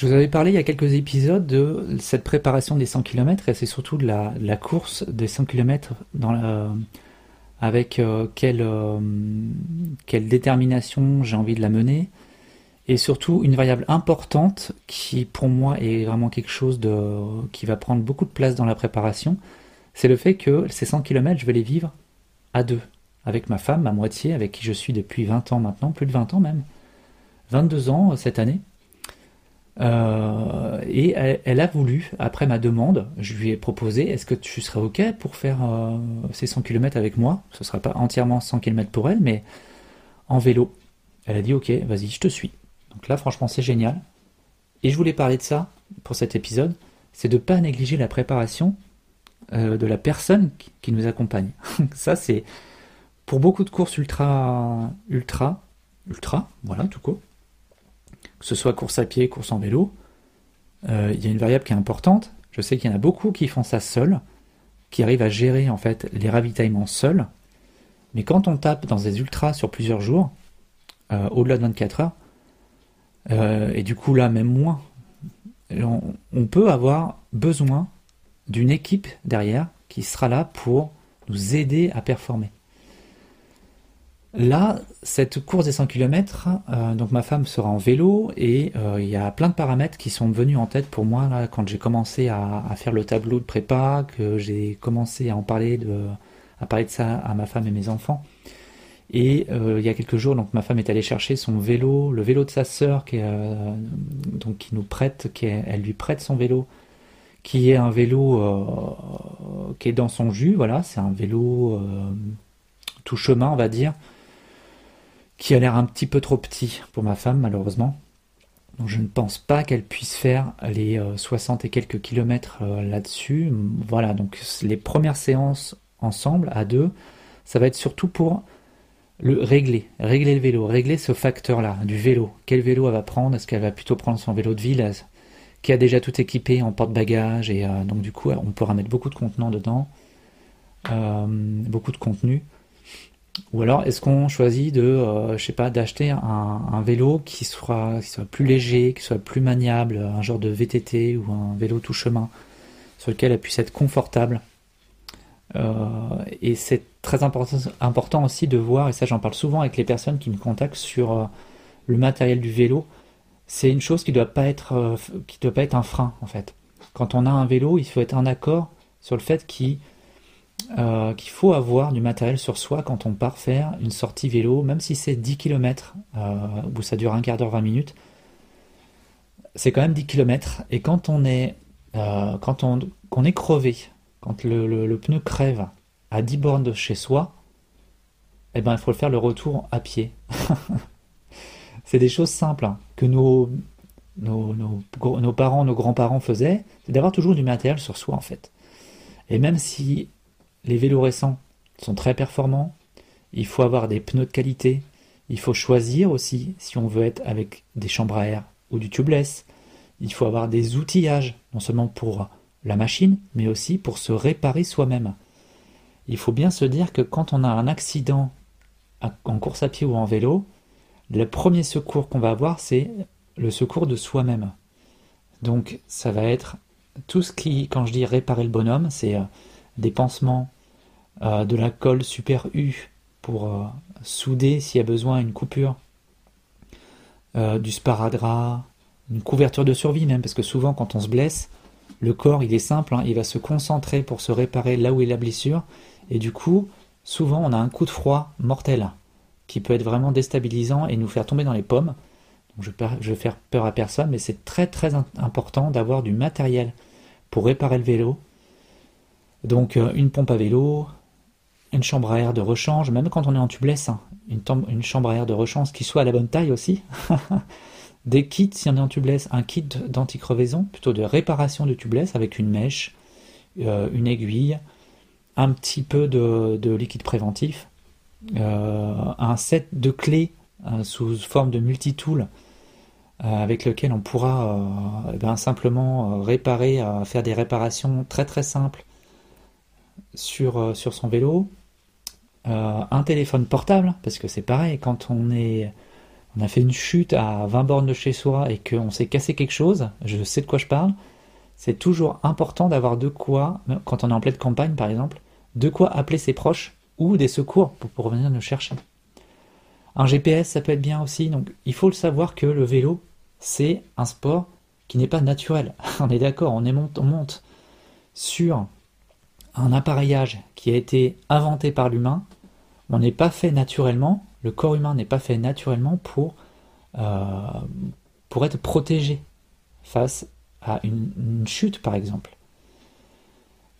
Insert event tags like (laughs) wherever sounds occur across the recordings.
Je vous avais parlé il y a quelques épisodes de cette préparation des 100 km et c'est surtout de la, course des 100 km avec euh, quelle, euh, quelle détermination j'ai envie de la mener et surtout une variable importante qui pour moi est vraiment quelque chose de, qui va prendre beaucoup de place dans la préparation, c'est le fait que ces 100 km je vais les vivre à deux, avec ma femme, ma moitié, avec qui je suis depuis 20 ans maintenant, plus de 20 ans même, 22 ans cette année. Euh, et elle, a voulu, après ma demande, je lui ai proposé est-ce que tu serais OK pour faire euh, ces 100 km avec moi? Ce ne sera pas entièrement 100 km pour elle, mais en vélo. Elle a dit OK, vas-y, je te suis. Donc là, franchement, c'est génial. Et je voulais parler de ça pour cet épisode c'est de ne pas négliger la préparation euh, de la personne qui, nous accompagne. (laughs) ça, c'est pour beaucoup de courses ultra, ultra, ultra, voilà, tout court que ce soit course à pied, course en vélo, euh, il y a une variable qui est importante. Je sais qu'il y en a beaucoup qui font ça seuls, qui arrivent à gérer en fait les ravitaillements seuls. Mais quand on tape dans des ultras sur plusieurs jours, euh, au-delà de 24 heures, euh, et du coup là même moins, on peut avoir besoin d'une équipe derrière qui sera là pour nous aider à performer. Là, cette course des 100 km, euh, donc ma femme sera en vélo et euh, il y a plein de paramètres qui sont venus en tête pour moi quand j'ai commencé à, faire le tableau de prépa, que j'ai commencé à en parler de, à parler de ça à ma femme et mes enfants. Et euh, il y a quelques jours, donc ma femme est allée chercher son vélo, le vélo de sa sœur, qui nous prête, qui elle lui prête son vélo, qui est un vélo qui est dans son jus. Voilà, c'est un vélo tout chemin, on va dire qui a l'air un petit peu trop petit pour ma femme malheureusement. Donc je ne pense pas qu'elle puisse faire les 60 euh, et quelques kilomètres euh, là-dessus. Voilà, donc les premières séances ensemble, à deux, ça va être surtout pour le régler, régler le vélo, régler ce facteur-là du vélo. Quel vélo elle va prendre? Est-ce qu'elle va plutôt prendre son vélo de ville qui a déjà tout équipé en porte-bagages et euh, donc du coup on pourra mettre beaucoup de contenants dedans, beaucoup de contenu. Ou alors, est-ce qu'on choisit de, euh, je sais pas, d'acheter un, vélo qui soit, soit plus léger, qui soit plus maniable, un genre de VTT ou un vélo tout chemin, sur lequel elle puisse être confortable. Euh, et c'est très important, aussi de voir, et ça j'en parle souvent avec les personnes qui me contactent sur euh, le matériel du vélo. C'est une chose qui doit pas qui doit pas être un frein en fait. Quand on a un vélo, il faut être en accord sur le fait qu'il euh, qu'il faut avoir du matériel sur soi quand on part faire une sortie vélo, même si c'est 10 km, euh, où ça dure un quart d'heure, 20 minutes, c'est quand même 10 km. Et quand on est, euh, quand on, est crevé, quand le, pneu crève à 10 bornes de chez soi, eh ben, il faut le faire le retour à pied. (laughs) c'est des choses simples hein, que nos, nos, nos parents, nos grands-parents faisaient, c'est d'avoir toujours du matériel sur soi en fait. Et même si les vélos récents sont très performants. Il faut avoir des pneus de qualité. Il faut choisir aussi si on veut être avec des chambres à air ou du tubeless. Il faut avoir des outillages, non seulement pour la machine, mais aussi pour se réparer soi-même. Il faut bien se dire que quand on a un accident en course à pied ou en vélo, le premier secours qu'on va avoir, c'est le secours de soi-même. Donc ça va être tout ce qui, quand je dis réparer le bonhomme, c'est euh, des pansements, euh, de la colle super U pour euh, souder s'il y a besoin une coupure, euh, du sparadrap, une couverture de survie même, parce que souvent quand on se blesse, le corps il est simple, hein, il va se concentrer pour se réparer là où est la blessure, et du coup, souvent on a un coup de froid mortel qui peut être vraiment déstabilisant et nous faire tomber dans les pommes. Donc je, je vais faire peur à personne, mais c'est très très important d'avoir du matériel pour réparer le vélo, donc euh, une pompe à vélo, une chambre à air de rechange, même quand on est en tubeless, hein, une, chambre à air de rechange qui soit à la bonne taille aussi. (laughs) Des kits, si on est en tubeless, un kit d'anti-crevaison, plutôt de réparation de tubeless avec une mèche, euh, une aiguille, un petit peu de, liquide préventif, euh, un set de clés sous forme de multitool avec lequel on pourra eh ben, simplement réparer, faire des réparations très très simples sur, euh, sur son vélo, euh, un téléphone portable, parce que c'est pareil, quand on est on a fait une chute à 20 bornes de chez soi et qu'on s'est cassé quelque chose, je sais de quoi je parle, c'est toujours important d'avoir de quoi, quand on est en pleine campagne par exemple, de quoi appeler ses proches ou des secours pour, pour venir nous chercher. Un GPS, ça peut être bien aussi, donc il faut le savoir que le vélo, c'est un sport qui n'est pas naturel. (laughs) on est d'accord, on, on monte sur un appareillage qui a été inventé par l'humain, on n'est pas fait naturellement, le corps humain n'est pas fait naturellement pour, euh, être protégé face à une, chute, par exemple.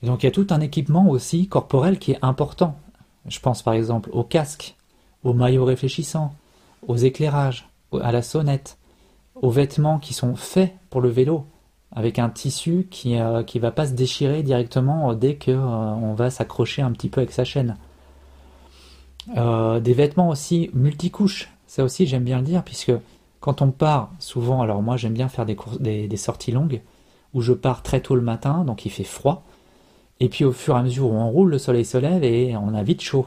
donc il y a tout un équipement aussi corporel qui est important. Je pense par exemple au casque, au maillot réfléchissant, aux éclairages, à la sonnette, aux vêtements qui sont faits pour le vélo, avec un tissu qui ne euh, va pas se déchirer directement dès que euh, on va s'accrocher un petit peu avec sa chaîne. Euh, des vêtements aussi multicouches, ça aussi j'aime bien le dire, puisque quand on part souvent, alors moi j'aime bien faire des, sorties longues, où je pars très tôt le matin, donc il fait froid, et puis au fur et à mesure où on roule, le soleil se lève et on a vite chaud.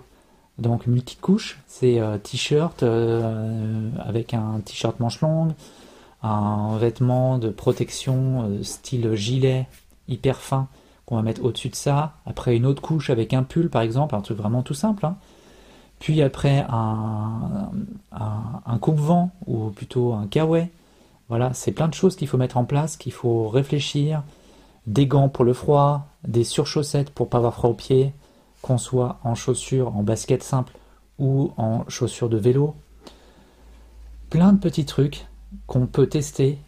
Donc multicouche, c'est euh, t-shirt euh, avec un t-shirt manche longue, un vêtement de protection style gilet hyper fin qu'on va mettre au-dessus de ça, après une autre couche avec un pull par exemple, un truc vraiment tout simple. Hein puis après un, un, coupe-vent ou plutôt un kawaii. Voilà, c'est plein de choses qu'il faut mettre en place, qu'il faut réfléchir. Des gants pour le froid, des surchaussettes pour pas avoir froid aux pieds, qu'on soit en chaussures, en basket simple ou en chaussures de vélo. Plein de petits trucs qu'on peut tester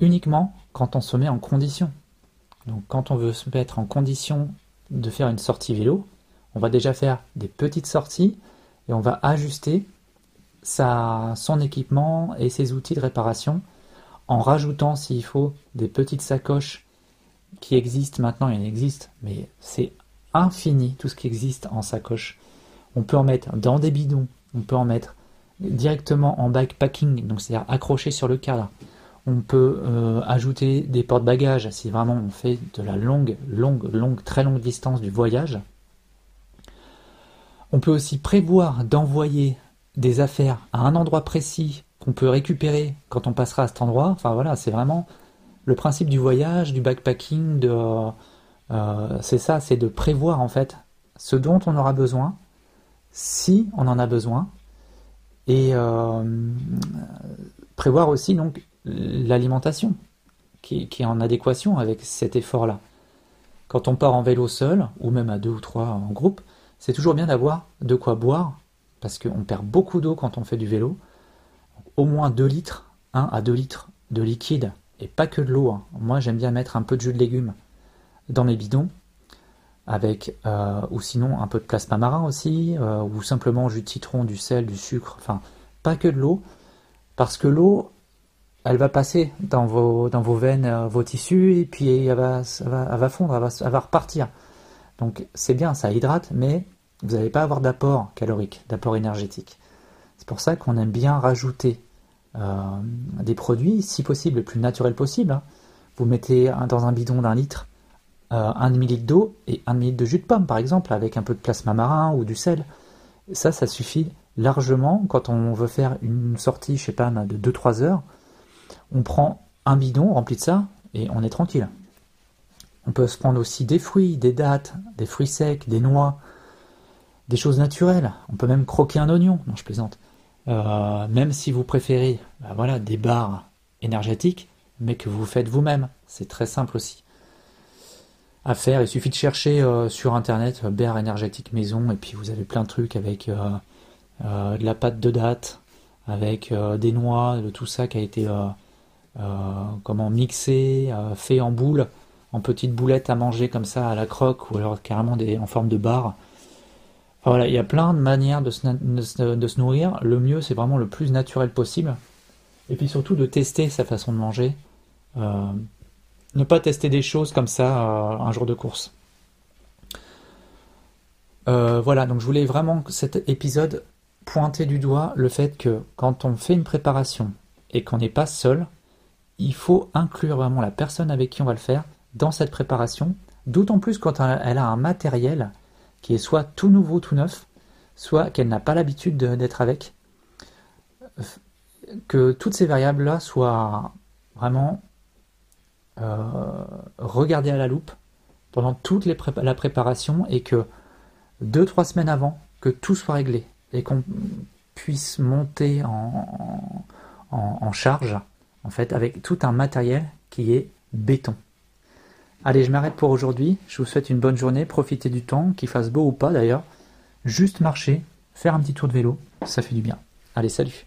uniquement quand on se met en condition. Donc quand on veut se mettre en condition de faire une sortie vélo, on va déjà faire des petites sorties et on va ajuster sa, son équipement et ses outils de réparation en rajoutant s'il faut des petites sacoches qui existent maintenant, il en existe, mais c'est infini tout ce qui existe en sacoche. On peut en mettre dans des bidons, on peut en mettre directement en backpacking, donc c'est-à-dire accroché sur le cadre. On peut euh, ajouter des porte-bagages si vraiment on fait de la longue, longue, longue, très longue distance du voyage. On peut aussi prévoir d'envoyer des affaires à un endroit précis qu'on peut récupérer quand on passera à cet endroit. Enfin voilà, c'est vraiment le principe du voyage, du backpacking, euh, c'est ça, c'est de prévoir en fait ce dont on aura besoin, si on en a besoin, et euh, prévoir aussi donc l'alimentation qui, qui, est en adéquation avec cet effort-là. Quand on part en vélo seul, ou même à deux ou trois en groupe, c'est toujours bien d'avoir de quoi boire, parce qu'on perd beaucoup d'eau quand on fait du vélo. Au moins 2 litres, 1 à 2 litres de liquide, et pas que de l'eau. Hein. Moi j'aime bien mettre un peu de jus de légumes dans mes bidons, avec, euh, ou sinon un peu de plasma marin aussi, euh, ou simplement jus de citron, du sel, du sucre, enfin pas que de l'eau, parce que l'eau, elle va passer dans vos, dans vos veines, euh, vos tissus, et puis elle va, va, fondre, elle va, repartir. Donc c'est bien, ça hydrate, mais vous n'allez pas avoir d'apport calorique, d'apport énergétique. C'est pour ça qu'on aime bien rajouter des produits, si possible, le plus naturel possible. Hein. Vous mettez dans un bidon d'un litre euh, un demi-litre d'eau et un demi-litre de jus de pomme, par exemple, avec un peu de plasma marin ou du sel. Ça, ça suffit largement quand on veut faire une sortie, je sais pas, de 2-3 heures. On prend un bidon rempli de ça et on est tranquille. On peut se prendre aussi des fruits, des dattes, des fruits secs, des noix, des choses naturelles. On peut même croquer un oignon. Non, je plaisante. Euh, même si vous préférez bah voilà, des barres énergétiques, mais que vous faites vous-même. C'est très simple aussi faire. Il suffit de chercher euh, sur internet euh, barres énergétiques maison et puis vous avez plein de trucs avec de la pâte de date, avec des noix, de tout ça qui a été comment mixé, fait en boule en petites boulettes à manger comme ça à la croque ou alors carrément des, en forme de barre. voilà, il y a plein de manières de se, nourrir. Le mieux, c'est vraiment le plus naturel possible. Et puis surtout de tester sa façon de manger. Ne pas tester des choses comme ça euh, un jour de course. Euh, voilà, donc je voulais vraiment cet épisode pointer du doigt le fait que quand on fait une préparation et qu'on n'est pas seul, il faut inclure vraiment la personne avec qui on va le faire dans cette préparation, d'autant plus quand elle a un matériel qui est soit tout nouveau, tout neuf, soit qu'elle n'a pas l'habitude d'être avec. que toutes ces variables-là soient vraiment euh, regardées à la loupe pendant toute la préparation et que deux, trois semaines avant, que tout soit réglé et qu'on puisse monter en, en, charge, en fait, avec tout un matériel qui est béton. Allez, je m'arrête pour aujourd'hui. Je vous souhaite une bonne journée. Profitez du temps, qu'il fasse beau ou pas d'ailleurs. Juste marcher, faire un petit tour de vélo, ça fait du bien. Allez, salut